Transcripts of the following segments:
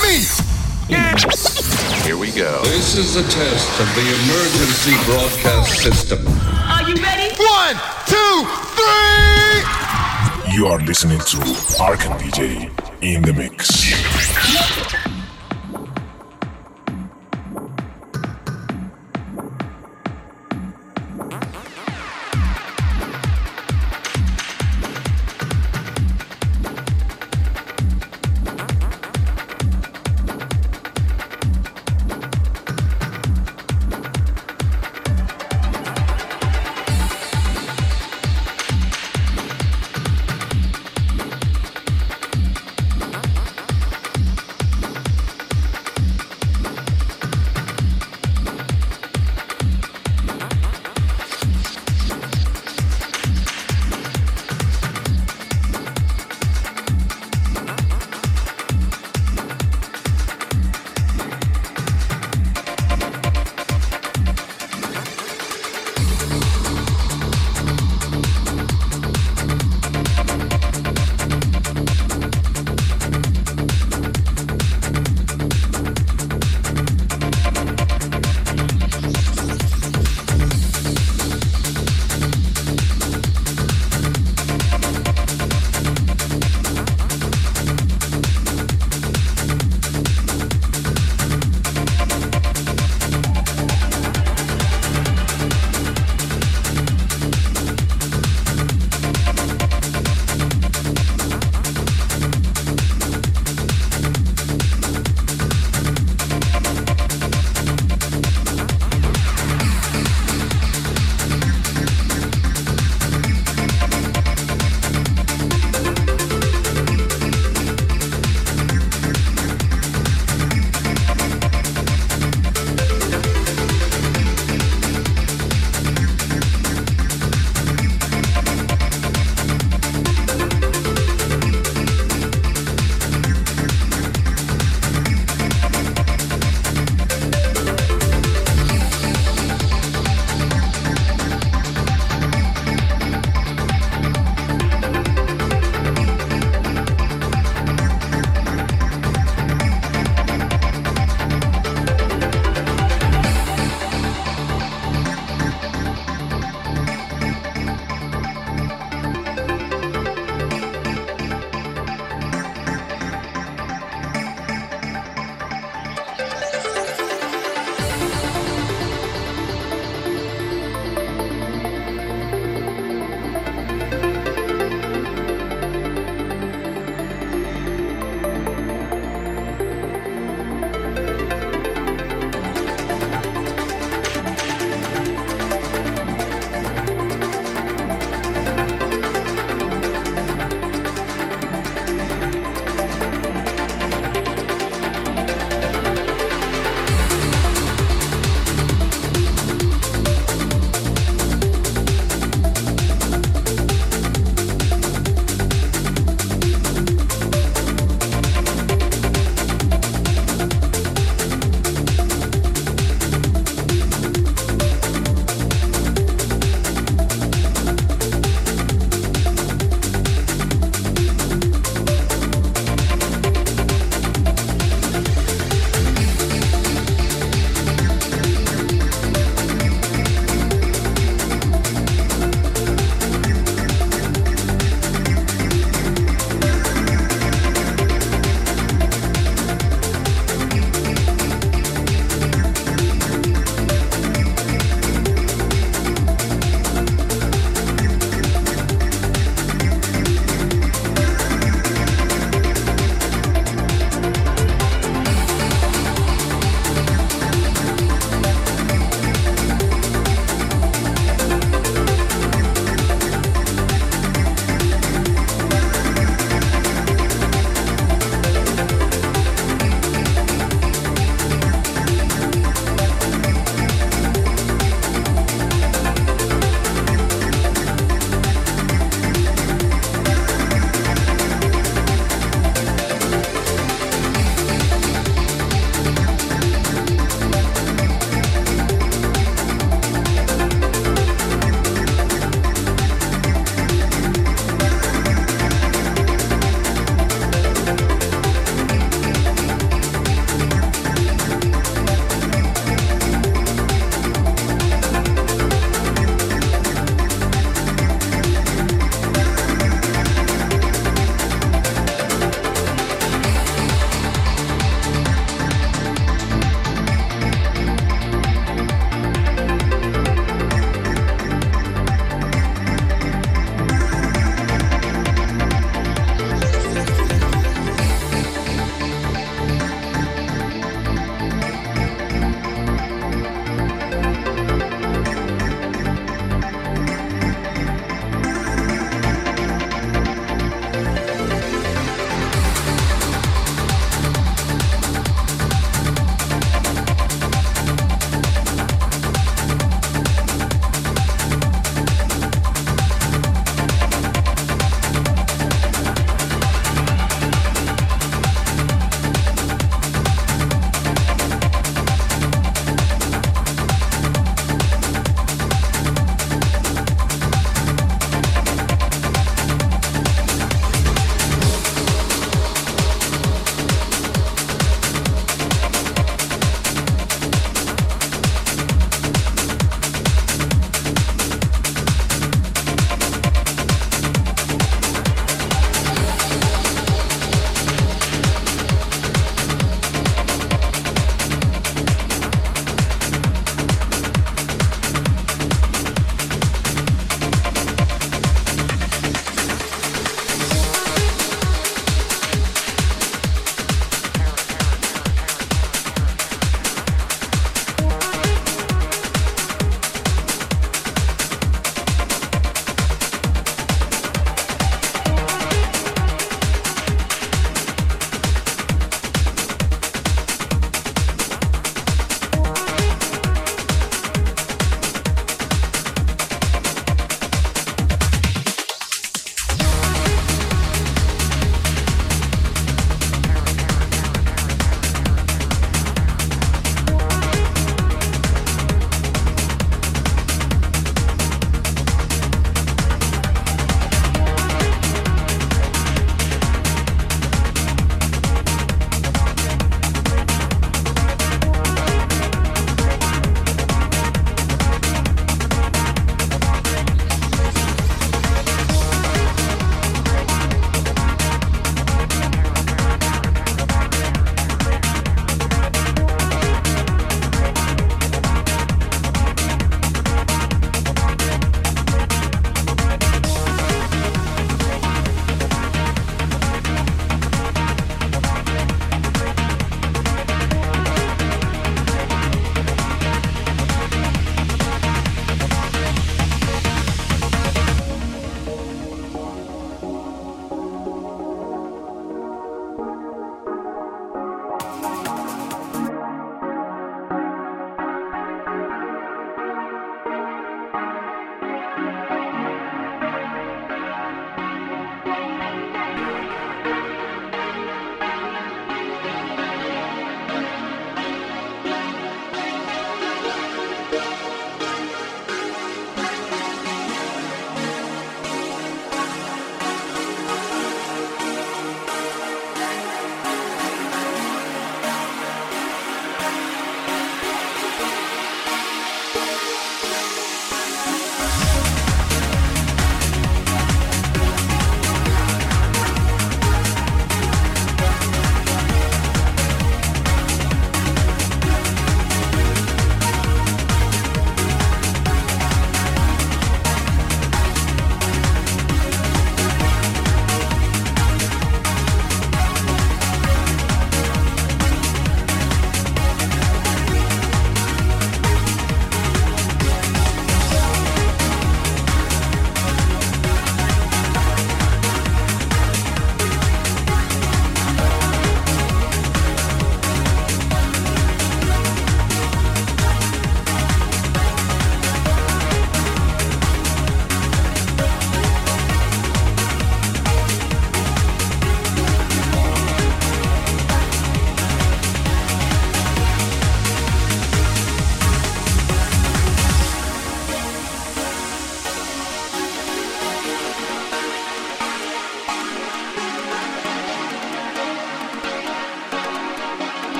with me. Here we go. This is a test of the emergency broadcast system. Are you ready? One, two, three. You are listening to Arkan DJ in the mix.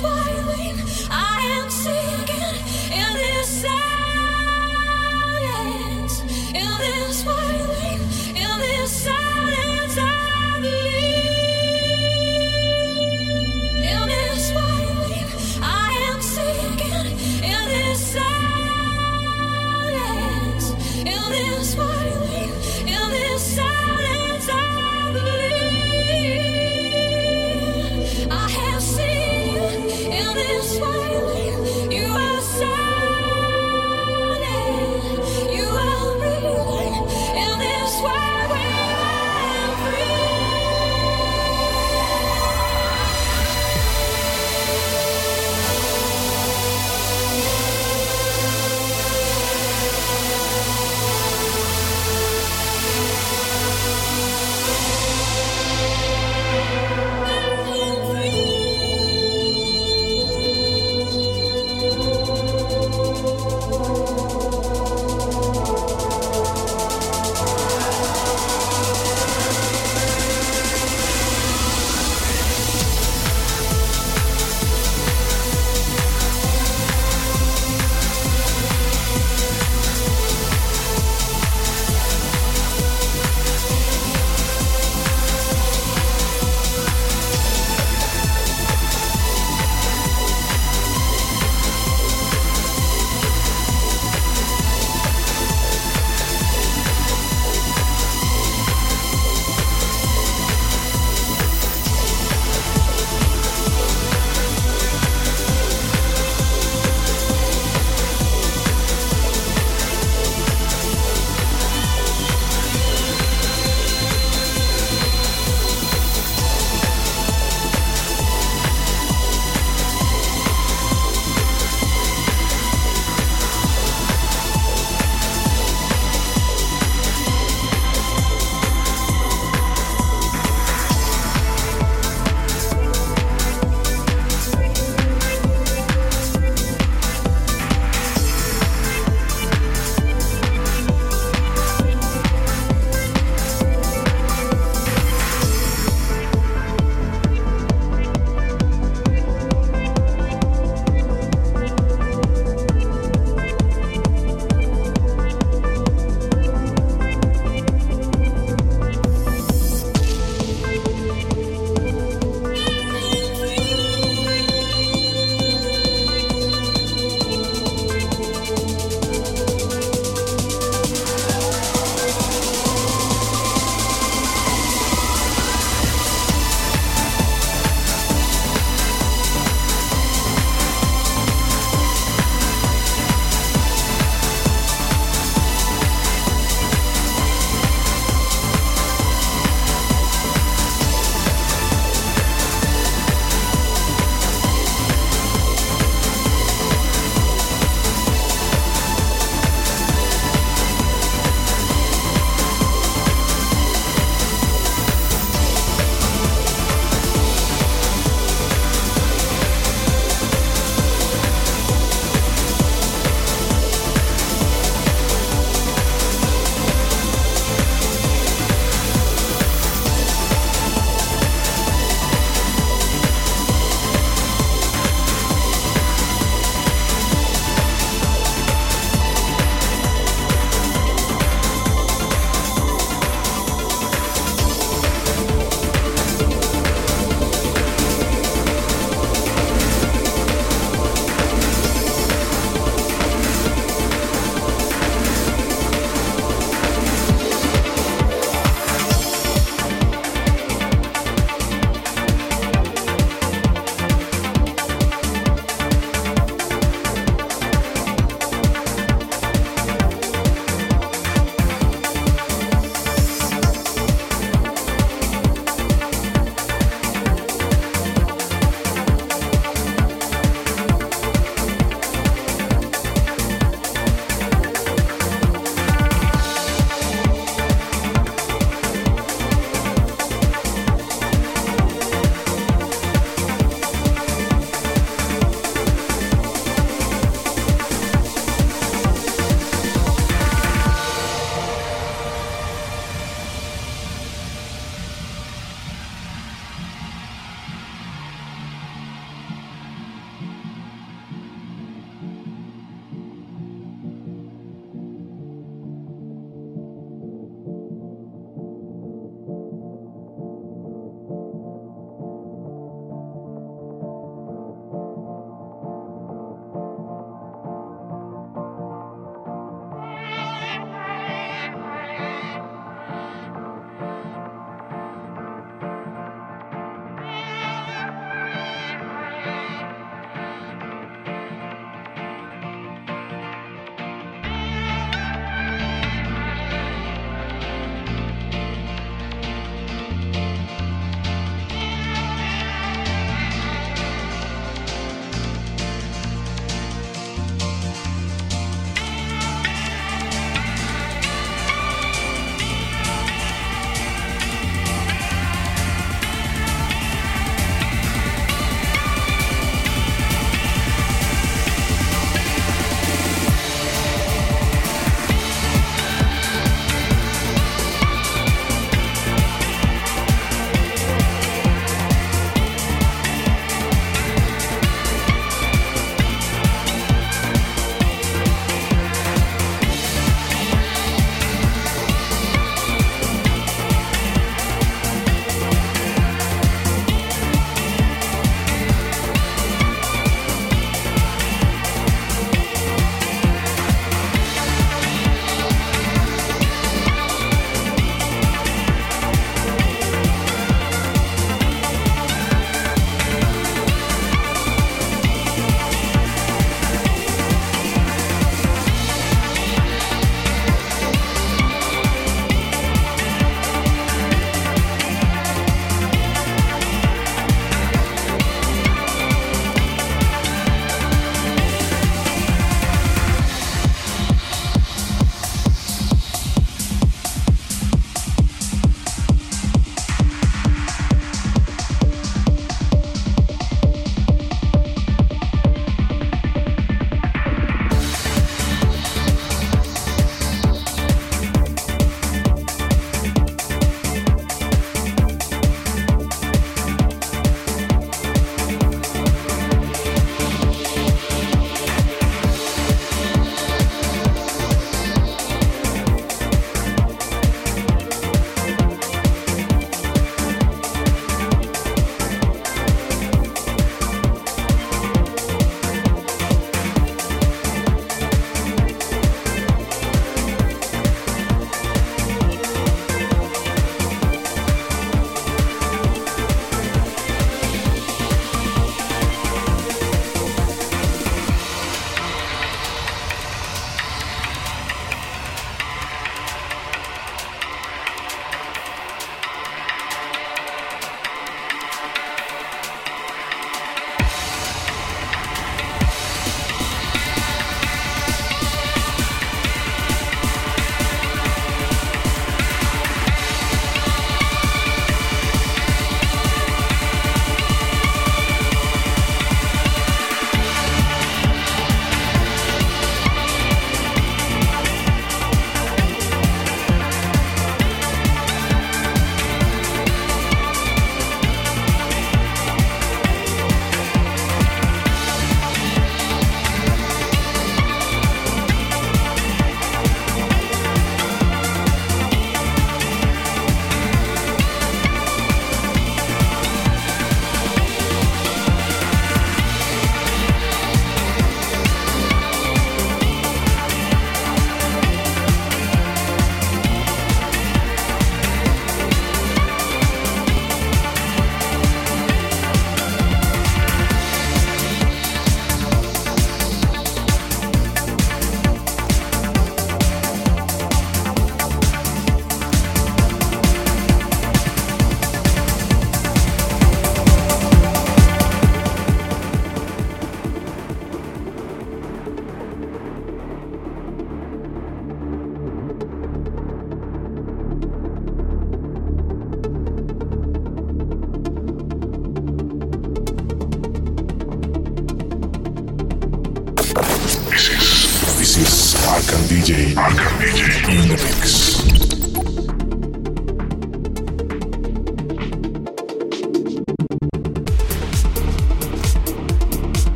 why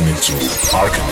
listening to Arcan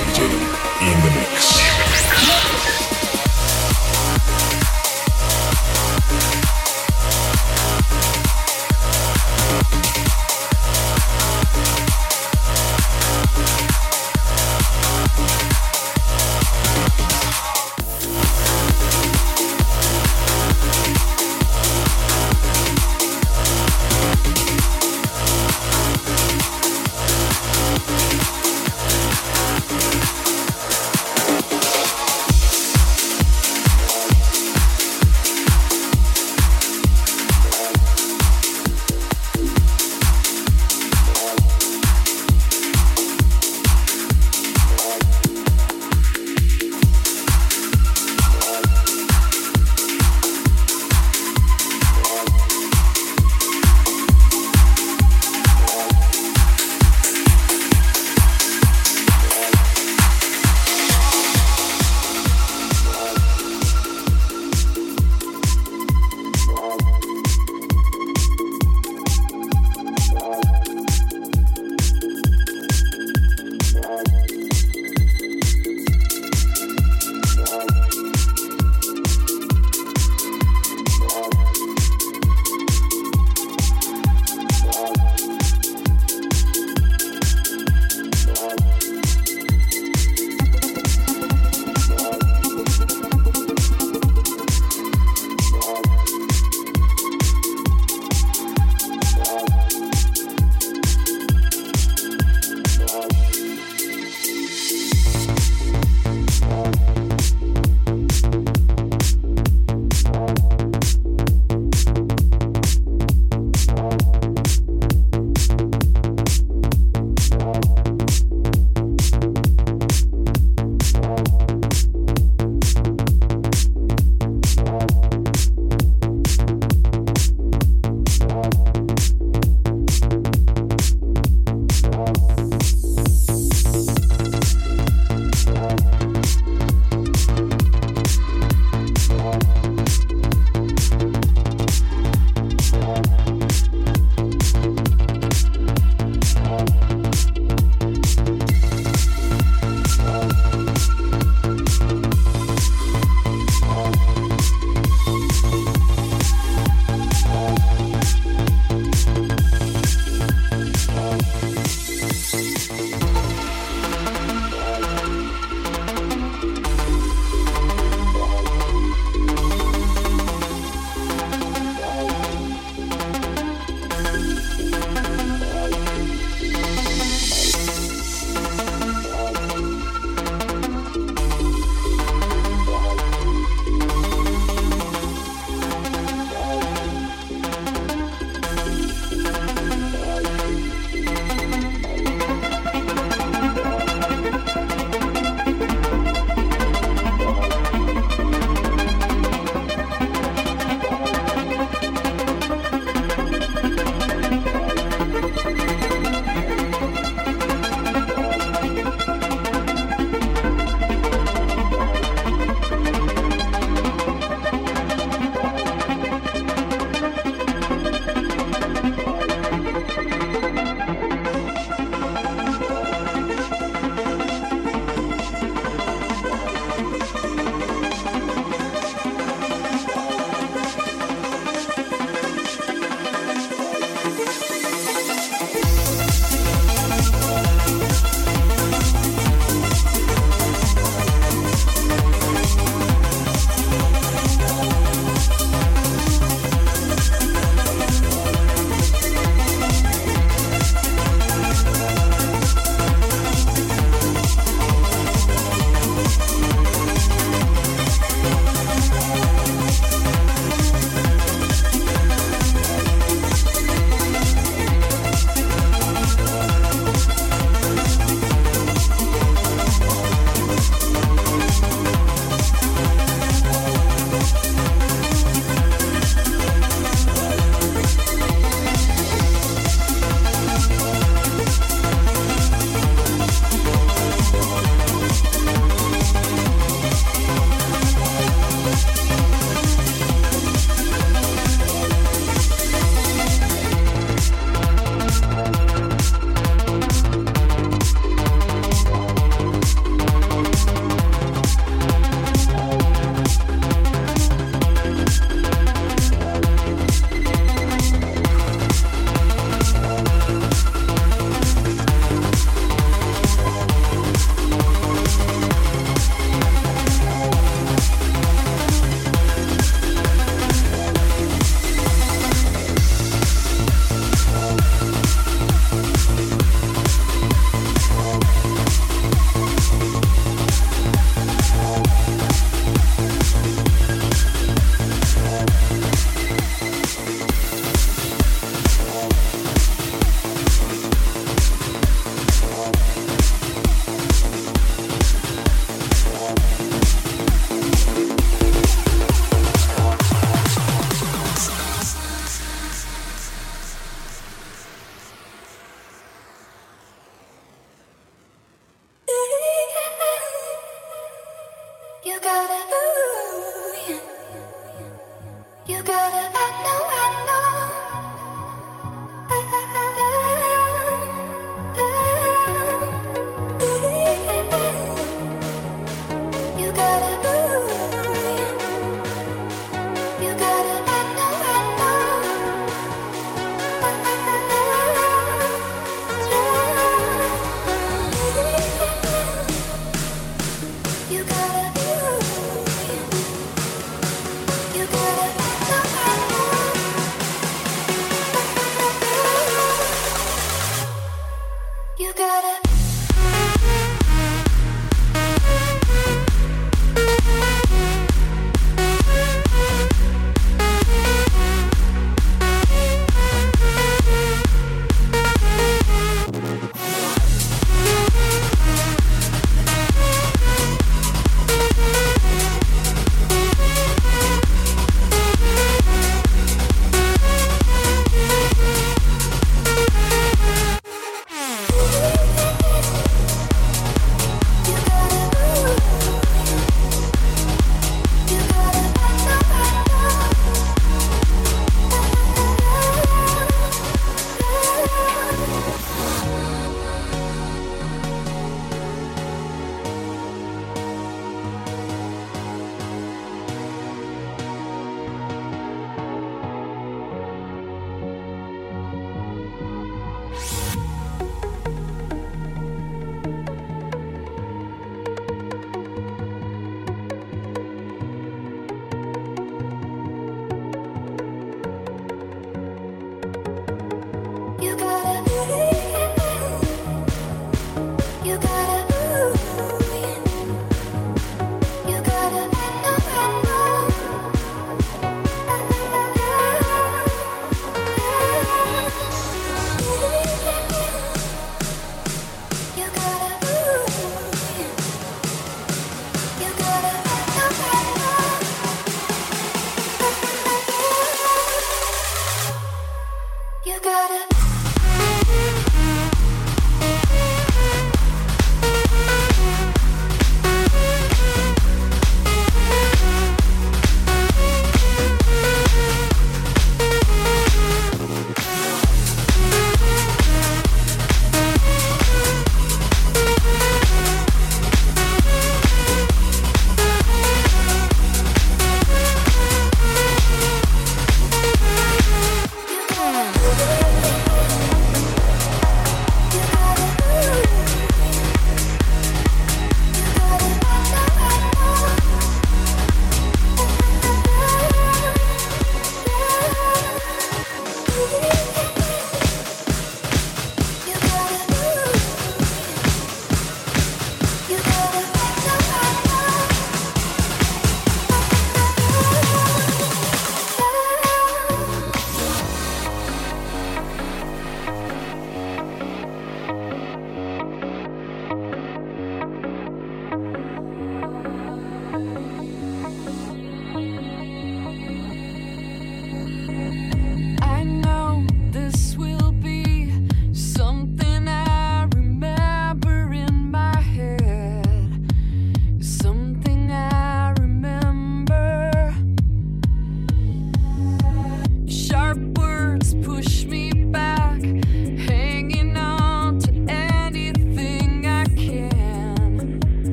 You